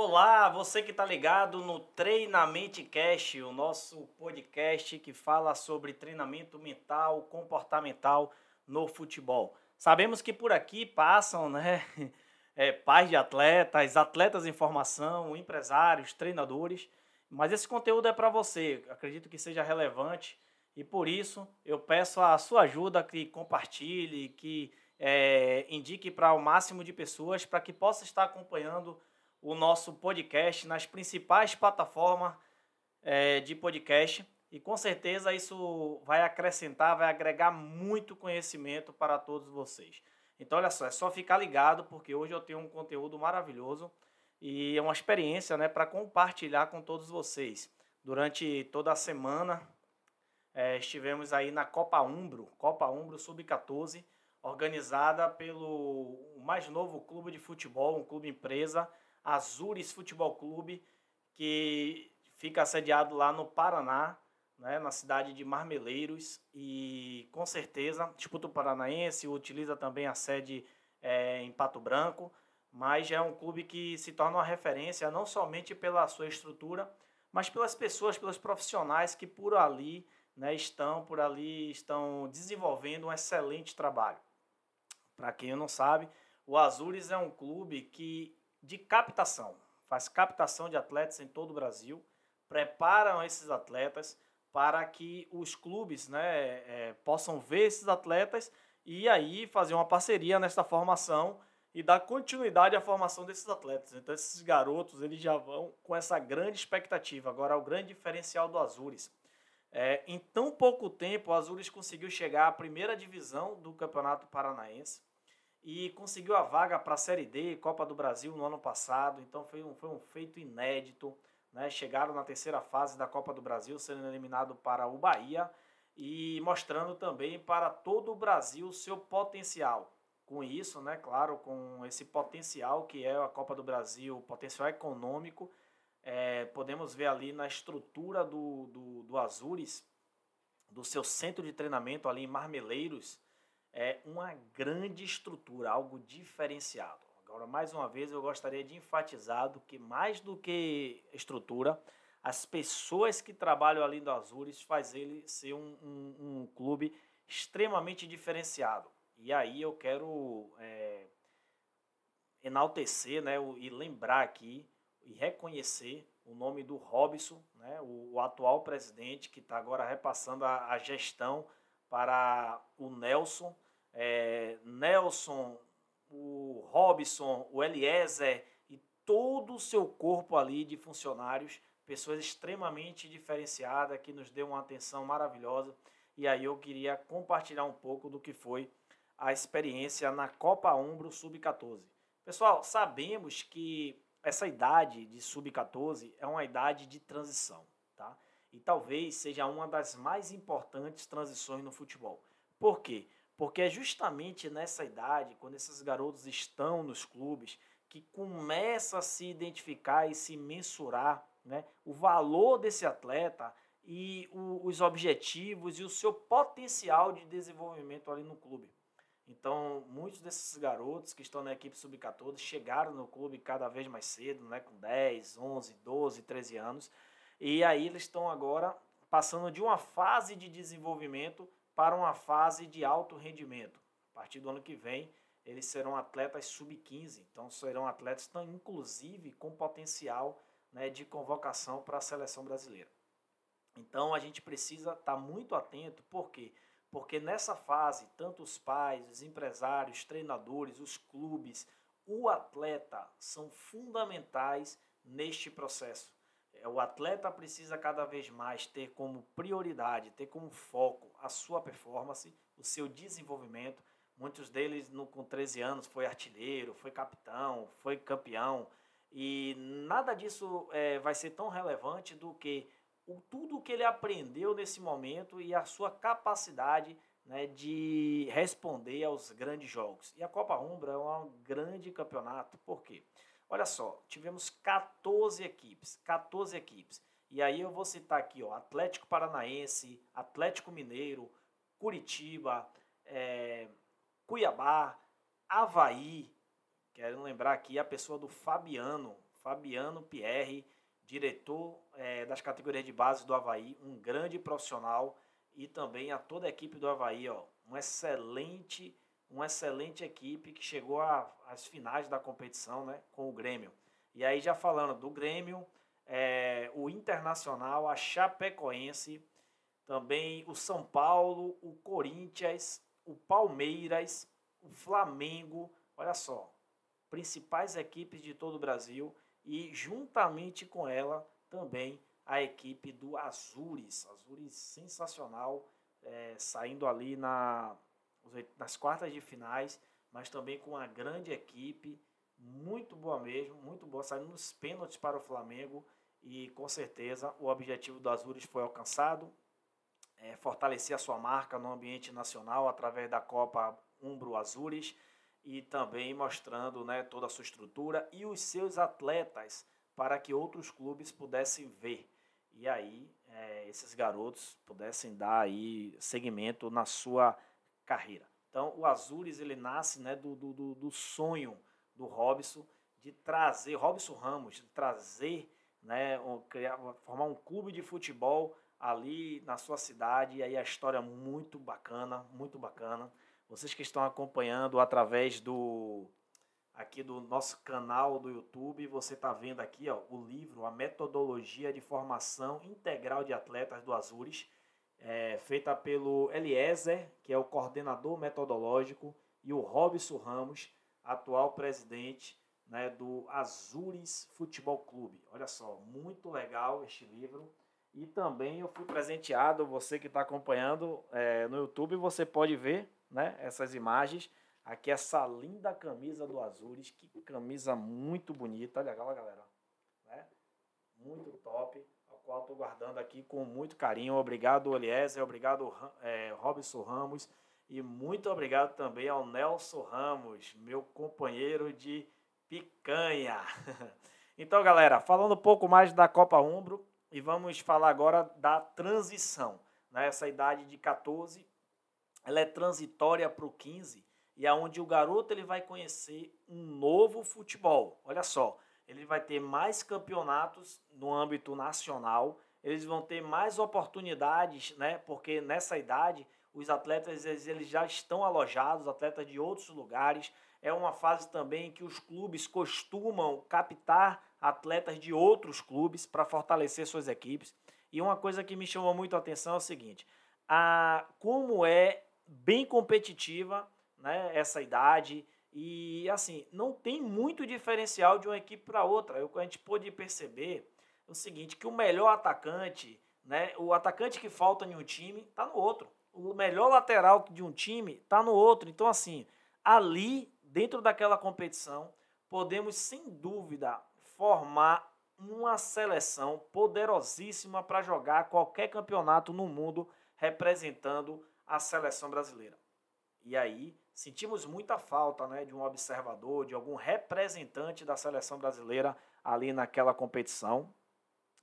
Olá, você que está ligado no Treinamento Cast, o nosso podcast que fala sobre treinamento mental, comportamental no futebol. Sabemos que por aqui passam, né, é, pais de atletas, atletas em formação, empresários, treinadores, mas esse conteúdo é para você. Acredito que seja relevante e por isso eu peço a sua ajuda que compartilhe, que é, indique para o máximo de pessoas para que possa estar acompanhando o nosso podcast nas principais plataformas é, de podcast. E com certeza isso vai acrescentar, vai agregar muito conhecimento para todos vocês. Então, olha só, é só ficar ligado, porque hoje eu tenho um conteúdo maravilhoso e é uma experiência né, para compartilhar com todos vocês. Durante toda a semana, é, estivemos aí na Copa Umbro, Copa Umbro Sub-14, organizada pelo mais novo clube de futebol, um clube empresa, Azures Futebol Clube, que fica sediado lá no Paraná, né, na cidade de Marmeleiros, e com certeza disputa o Paranaense, utiliza também a sede é, em Pato Branco, mas é um clube que se torna uma referência não somente pela sua estrutura, mas pelas pessoas, pelos profissionais que por ali né, estão, por ali estão desenvolvendo um excelente trabalho. Para quem não sabe, o Azures é um clube que de captação, faz captação de atletas em todo o Brasil, preparam esses atletas para que os clubes né, é, possam ver esses atletas e aí fazer uma parceria nessa formação e dar continuidade à formação desses atletas. Então esses garotos eles já vão com essa grande expectativa. Agora o grande diferencial do Azures. É, em tão pouco tempo, o Azures conseguiu chegar à primeira divisão do Campeonato Paranaense e conseguiu a vaga para a Série D, Copa do Brasil, no ano passado. Então foi um, foi um feito inédito. Né? Chegaram na terceira fase da Copa do Brasil, sendo eliminado para o Bahia e mostrando também para todo o Brasil seu potencial. Com isso, né, claro, com esse potencial que é a Copa do Brasil, potencial econômico, é, podemos ver ali na estrutura do, do, do Azures, do seu centro de treinamento ali em Marmeleiros, é uma grande estrutura, algo diferenciado. Agora, mais uma vez, eu gostaria de enfatizar do que mais do que estrutura, as pessoas que trabalham ali no Azures faz ele ser um, um, um clube extremamente diferenciado. E aí eu quero é, enaltecer né, e lembrar aqui e reconhecer o nome do Robson, né, o, o atual presidente que está agora repassando a, a gestão para o Nelson é, Nelson, o Robson, o Eliezer e todo o seu corpo ali de funcionários, pessoas extremamente diferenciadas que nos deu uma atenção maravilhosa. E aí eu queria compartilhar um pouco do que foi a experiência na Copa Umbro Sub-14. Pessoal, sabemos que essa idade de sub-14 é uma idade de transição, tá? E talvez seja uma das mais importantes transições no futebol. Por quê? Porque é justamente nessa idade, quando esses garotos estão nos clubes, que começa a se identificar e se mensurar né, o valor desse atleta e o, os objetivos e o seu potencial de desenvolvimento ali no clube. Então, muitos desses garotos que estão na equipe sub-14 chegaram no clube cada vez mais cedo, né, com 10, 11, 12, 13 anos, e aí eles estão agora passando de uma fase de desenvolvimento para uma fase de alto rendimento. A partir do ano que vem, eles serão atletas sub-15, então serão atletas, inclusive, com potencial né, de convocação para a seleção brasileira. Então a gente precisa estar tá muito atento, por quê? Porque nessa fase, tanto os pais, os empresários, treinadores, os clubes, o atleta são fundamentais neste processo. É, o atleta precisa cada vez mais ter como prioridade, ter como foco a sua performance, o seu desenvolvimento. Muitos deles no, com 13 anos foi artilheiro, foi capitão, foi campeão. E nada disso é, vai ser tão relevante do que o, tudo que ele aprendeu nesse momento e a sua capacidade né, de responder aos grandes jogos. E a Copa Umbra é um grande campeonato, por quê? Olha só, tivemos 14 equipes, 14 equipes. E aí eu vou citar aqui, ó, Atlético Paranaense, Atlético Mineiro, Curitiba, é, Cuiabá, Havaí. Quero lembrar aqui a pessoa do Fabiano. Fabiano Pierre, diretor é, das categorias de base do Havaí, um grande profissional e também a toda a equipe do Havaí, ó, um excelente, uma excelente equipe que chegou às finais da competição né, com o Grêmio. E aí já falando do Grêmio, é, o Internacional, a Chapecoense, também o São Paulo, o Corinthians, o Palmeiras, o Flamengo, olha só, principais equipes de todo o Brasil e juntamente com ela também a equipe do Azures, Azures sensacional, é, saindo ali na, nas quartas de finais, mas também com uma grande equipe, muito boa mesmo, muito boa, saindo nos pênaltis para o Flamengo e com certeza o objetivo do Azures foi alcançado, é, fortalecer a sua marca no ambiente nacional através da Copa Umbro Azures e também mostrando né, toda a sua estrutura e os seus atletas para que outros clubes pudessem ver. E aí é, esses garotos pudessem dar aí segmento na sua carreira. Então o Azures ele nasce né, do, do, do sonho do Robson de trazer, Robson Ramos, de trazer, né, criar, formar um clube de futebol ali na sua cidade. E aí a história muito bacana, muito bacana. Vocês que estão acompanhando através do aqui do nosso canal do YouTube, você está vendo aqui ó, o livro A Metodologia de Formação Integral de Atletas do Azures, é, feita pelo Eliezer, que é o coordenador metodológico, e o Robson Ramos, atual presidente né, do Azures Futebol Clube. Olha só, muito legal este livro. E também eu fui presenteado, você que está acompanhando é, no YouTube, você pode ver né, essas imagens. Aqui essa linda camisa do Azures, que camisa muito bonita, lá galera, né? muito top, qual estou guardando aqui com muito carinho. Obrigado Eliezer, obrigado é, Robson Ramos e muito obrigado também ao Nelson Ramos, meu companheiro de picanha. então galera, falando um pouco mais da Copa Umbro, e vamos falar agora da transição. Né? Essa idade de 14, ela é transitória para o 15 e é onde o garoto ele vai conhecer um novo futebol. Olha só, ele vai ter mais campeonatos no âmbito nacional, eles vão ter mais oportunidades, né? Porque nessa idade os atletas eles já estão alojados, atletas de outros lugares. É uma fase também que os clubes costumam captar atletas de outros clubes para fortalecer suas equipes. E uma coisa que me chamou muito a atenção é o seguinte: a, como é bem competitiva né, essa idade. E assim, não tem muito diferencial de uma equipe para outra. Eu, a gente pôde perceber o seguinte: que o melhor atacante, né, o atacante que falta em um time, está no outro. O melhor lateral de um time está no outro. Então, assim, ali, dentro daquela competição, podemos sem dúvida formar uma seleção poderosíssima para jogar qualquer campeonato no mundo representando a seleção brasileira. E aí sentimos muita falta né, de um observador, de algum representante da seleção brasileira ali naquela competição.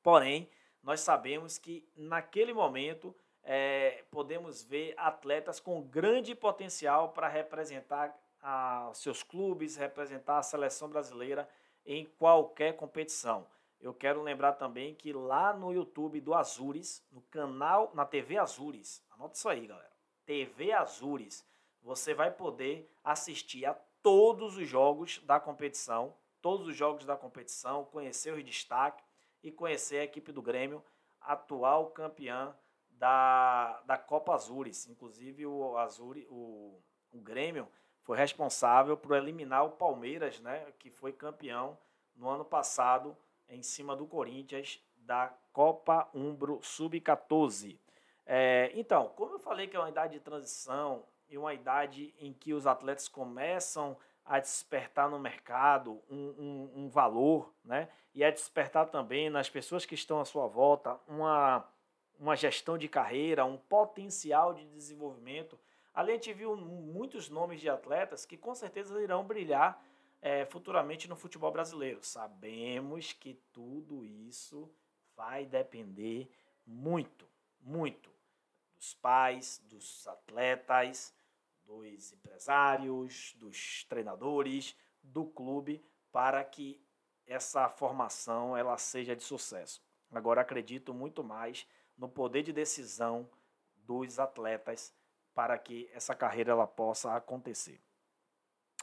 Porém, nós sabemos que naquele momento é, podemos ver atletas com grande potencial para representar a, seus clubes, representar a seleção brasileira em qualquer competição. Eu quero lembrar também que lá no YouTube do Azures, no canal, na TV Azures, anota isso aí, galera. TV Azures, você vai poder assistir a todos os jogos da competição, todos os jogos da competição, conhecer os destaques e conhecer a equipe do Grêmio, atual campeã da, da Copa Azures. Inclusive o Azure, o, o Grêmio foi responsável por eliminar o Palmeiras, né, que foi campeão no ano passado em cima do Corinthians da Copa Umbro Sub-14. É, então, como eu falei que é uma idade de transição e uma idade em que os atletas começam a despertar no mercado um, um, um valor, né? E a despertar também nas pessoas que estão à sua volta uma, uma gestão de carreira, um potencial de desenvolvimento Ali a gente viu muitos nomes de atletas que com certeza irão brilhar é, futuramente no futebol brasileiro. Sabemos que tudo isso vai depender muito, muito dos pais, dos atletas, dos empresários, dos treinadores, do clube, para que essa formação ela seja de sucesso. Agora acredito muito mais no poder de decisão dos atletas para que essa carreira ela possa acontecer.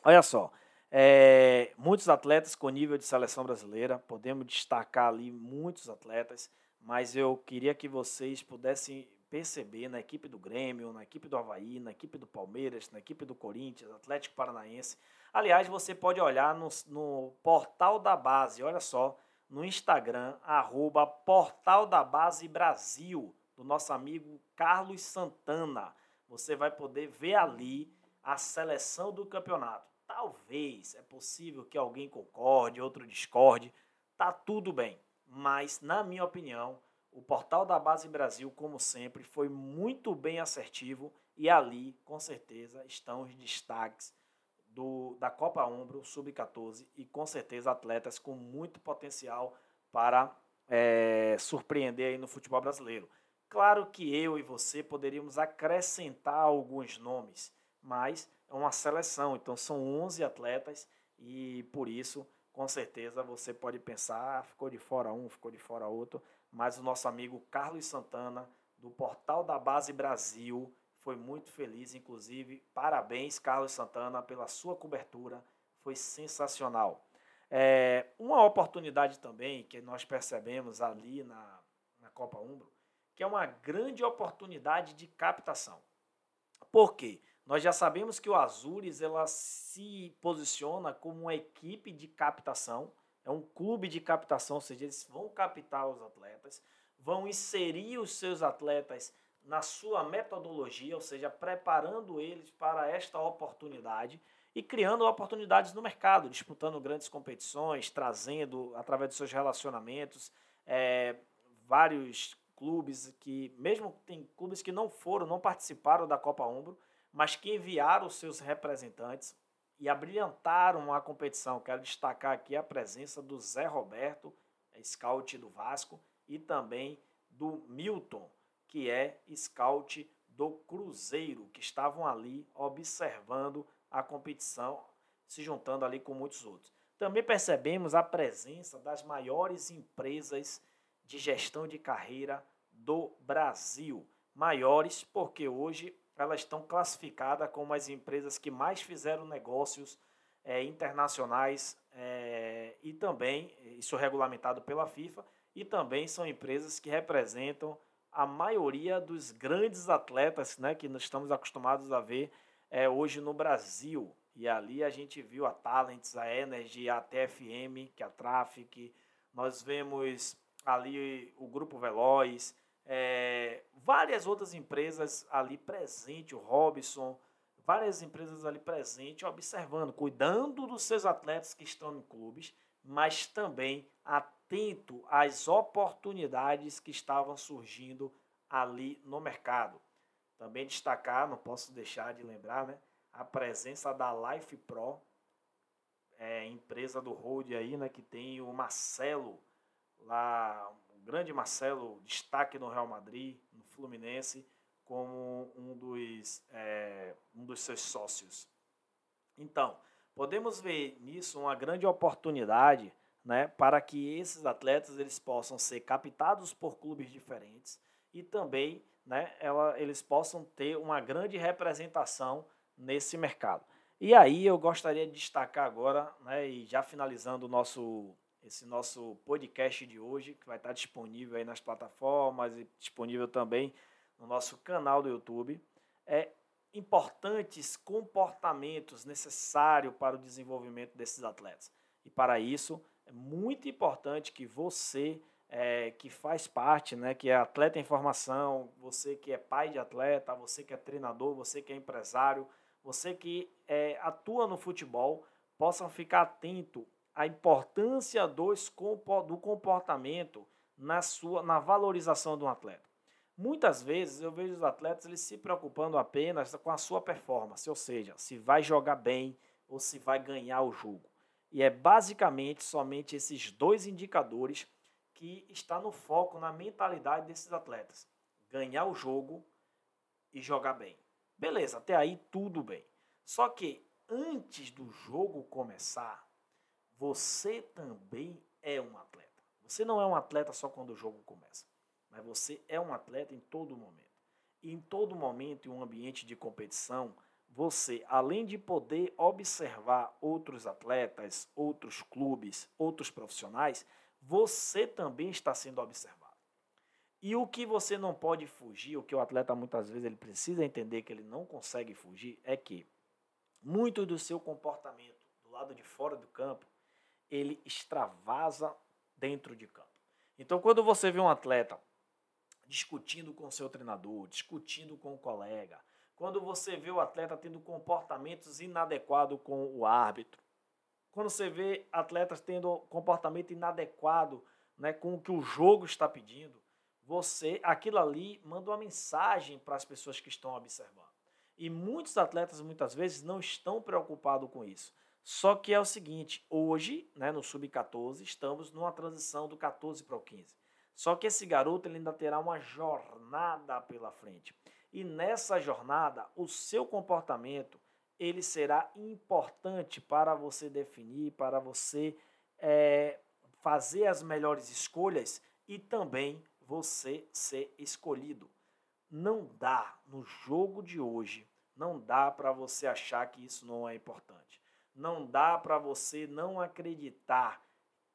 Olha só, é, muitos atletas com nível de seleção brasileira, podemos destacar ali muitos atletas, mas eu queria que vocês pudessem perceber na equipe do Grêmio, na equipe do Havaí, na equipe do Palmeiras, na equipe do Corinthians, Atlético Paranaense. Aliás, você pode olhar no, no portal da base, olha só, no Instagram, arroba Portal da Base Brasil, do nosso amigo Carlos Santana. Você vai poder ver ali a seleção do campeonato. Talvez é possível que alguém concorde, outro discorde, tá tudo bem. Mas, na minha opinião, o portal da Base Brasil, como sempre, foi muito bem assertivo e ali, com certeza, estão os destaques do, da Copa Ombro Sub-14 e com certeza atletas com muito potencial para é, surpreender aí no futebol brasileiro. Claro que eu e você poderíamos acrescentar alguns nomes, mas é uma seleção, então são 11 atletas e por isso, com certeza, você pode pensar, ah, ficou de fora um, ficou de fora outro, mas o nosso amigo Carlos Santana, do Portal da Base Brasil, foi muito feliz, inclusive. Parabéns, Carlos Santana, pela sua cobertura, foi sensacional. É, uma oportunidade também que nós percebemos ali na, na Copa Umbro, que é uma grande oportunidade de captação. Por quê? Nós já sabemos que o Azures ela se posiciona como uma equipe de captação é um clube de captação, ou seja, eles vão captar os atletas, vão inserir os seus atletas na sua metodologia, ou seja, preparando eles para esta oportunidade e criando oportunidades no mercado, disputando grandes competições, trazendo, através de seus relacionamentos, é, vários clubes que, mesmo tem clubes que não foram, não participaram da Copa Umbro, mas que enviaram os seus representantes e abrilhantaram a competição. Quero destacar aqui a presença do Zé Roberto, scout do Vasco, e também do Milton, que é scout do Cruzeiro, que estavam ali observando a competição, se juntando ali com muitos outros. Também percebemos a presença das maiores empresas de gestão de carreira do Brasil. Maiores porque hoje elas estão classificadas como as empresas que mais fizeram negócios é, internacionais é, e também, isso é regulamentado pela FIFA, e também são empresas que representam a maioria dos grandes atletas né, que nós estamos acostumados a ver é, hoje no Brasil. E ali a gente viu a Talents, a Energy, a TFM, que é a Traffic, nós vemos ali o Grupo Veloz, é, várias outras empresas ali presentes, o Robson, várias empresas ali presentes, observando, cuidando dos seus atletas que estão em clubes, mas também atento às oportunidades que estavam surgindo ali no mercado. Também destacar, não posso deixar de lembrar, né, a presença da Life Pro, é, empresa do Hold aí, né, que tem o Marcelo lá, grande Marcelo, destaque no Real Madrid, no Fluminense, como um dos, é, um dos seus sócios. Então, podemos ver nisso uma grande oportunidade né, para que esses atletas eles possam ser captados por clubes diferentes e também né, ela, eles possam ter uma grande representação nesse mercado. E aí eu gostaria de destacar agora, né, e já finalizando o nosso esse nosso podcast de hoje, que vai estar disponível aí nas plataformas e disponível também no nosso canal do YouTube, é importantes comportamentos necessários para o desenvolvimento desses atletas. E para isso é muito importante que você é, que faz parte, né, que é atleta em formação, você que é pai de atleta, você que é treinador, você que é empresário, você que é, atua no futebol, possam ficar atento a importância dos, do comportamento na, sua, na valorização de um atleta. Muitas vezes eu vejo os atletas eles se preocupando apenas com a sua performance, ou seja, se vai jogar bem ou se vai ganhar o jogo. E é basicamente somente esses dois indicadores que está no foco na mentalidade desses atletas: ganhar o jogo e jogar bem. Beleza, até aí tudo bem. Só que antes do jogo começar, você também é um atleta. Você não é um atleta só quando o jogo começa, mas você é um atleta em todo momento. E em todo momento, em um ambiente de competição, você, além de poder observar outros atletas, outros clubes, outros profissionais, você também está sendo observado. E o que você não pode fugir, o que o atleta muitas vezes ele precisa entender que ele não consegue fugir, é que muito do seu comportamento do lado de fora do campo, ele extravasa dentro de campo. Então, quando você vê um atleta discutindo com seu treinador, discutindo com o colega, quando você vê o atleta tendo comportamentos inadequados com o árbitro, quando você vê atletas tendo comportamento inadequado né, com o que o jogo está pedindo, você, aquilo ali, manda uma mensagem para as pessoas que estão observando. E muitos atletas, muitas vezes, não estão preocupados com isso. Só que é o seguinte, hoje, né, no Sub-14, estamos numa transição do 14 para o 15. Só que esse garoto ele ainda terá uma jornada pela frente. E nessa jornada, o seu comportamento ele será importante para você definir, para você é, fazer as melhores escolhas e também você ser escolhido. Não dá no jogo de hoje, não dá para você achar que isso não é importante. Não dá para você não acreditar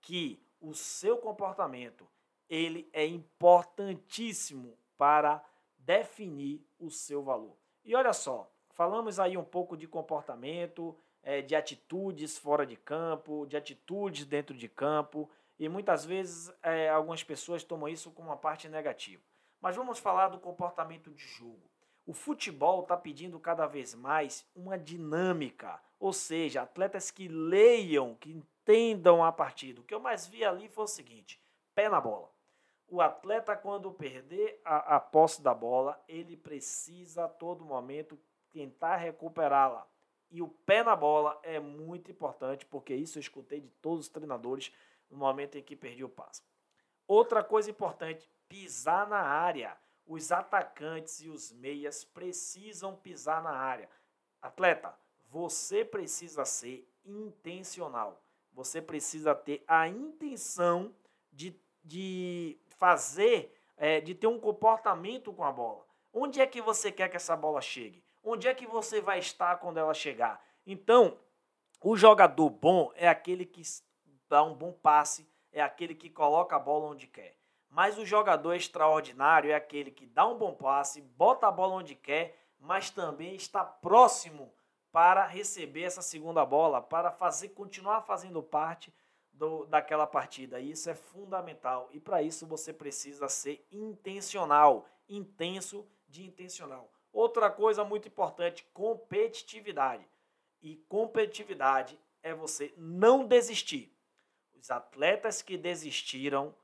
que o seu comportamento ele é importantíssimo para definir o seu valor. E olha só, falamos aí um pouco de comportamento, é, de atitudes fora de campo, de atitudes dentro de campo, e muitas vezes é, algumas pessoas tomam isso como uma parte negativa. Mas vamos falar do comportamento de jogo. O futebol está pedindo cada vez mais uma dinâmica, ou seja, atletas que leiam, que entendam a partida. O que eu mais vi ali foi o seguinte: pé na bola. O atleta, quando perder a, a posse da bola, ele precisa a todo momento tentar recuperá-la. E o pé na bola é muito importante, porque isso eu escutei de todos os treinadores no momento em que perdi o passo. Outra coisa importante, pisar na área. Os atacantes e os meias precisam pisar na área. Atleta, você precisa ser intencional. Você precisa ter a intenção de, de fazer, é, de ter um comportamento com a bola. Onde é que você quer que essa bola chegue? Onde é que você vai estar quando ela chegar? Então, o jogador bom é aquele que dá um bom passe, é aquele que coloca a bola onde quer. Mas o jogador extraordinário é aquele que dá um bom passe, bota a bola onde quer, mas também está próximo para receber essa segunda bola, para fazer continuar fazendo parte do, daquela partida. Isso é fundamental e para isso você precisa ser intencional, intenso de intencional. Outra coisa muito importante, competitividade. E competitividade é você não desistir. Os atletas que desistiram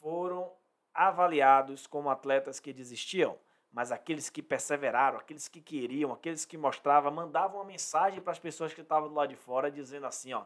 foram avaliados como atletas que desistiam, mas aqueles que perseveraram, aqueles que queriam, aqueles que mostravam, mandavam uma mensagem para as pessoas que estavam do lado de fora dizendo assim, ó,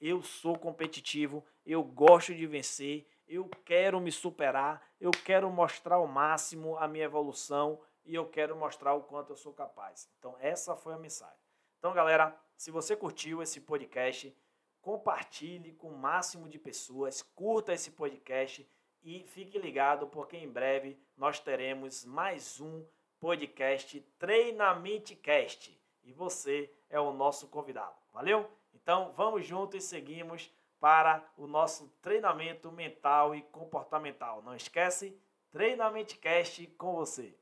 eu sou competitivo, eu gosto de vencer, eu quero me superar, eu quero mostrar ao máximo a minha evolução e eu quero mostrar o quanto eu sou capaz. Então, essa foi a mensagem. Então, galera, se você curtiu esse podcast, compartilhe com o máximo de pessoas, curta esse podcast e fique ligado porque em breve nós teremos mais um podcast Treinamento Cast e você é o nosso convidado. Valeu? Então, vamos juntos e seguimos para o nosso treinamento mental e comportamental. Não esquece, Treinamento Cast com você.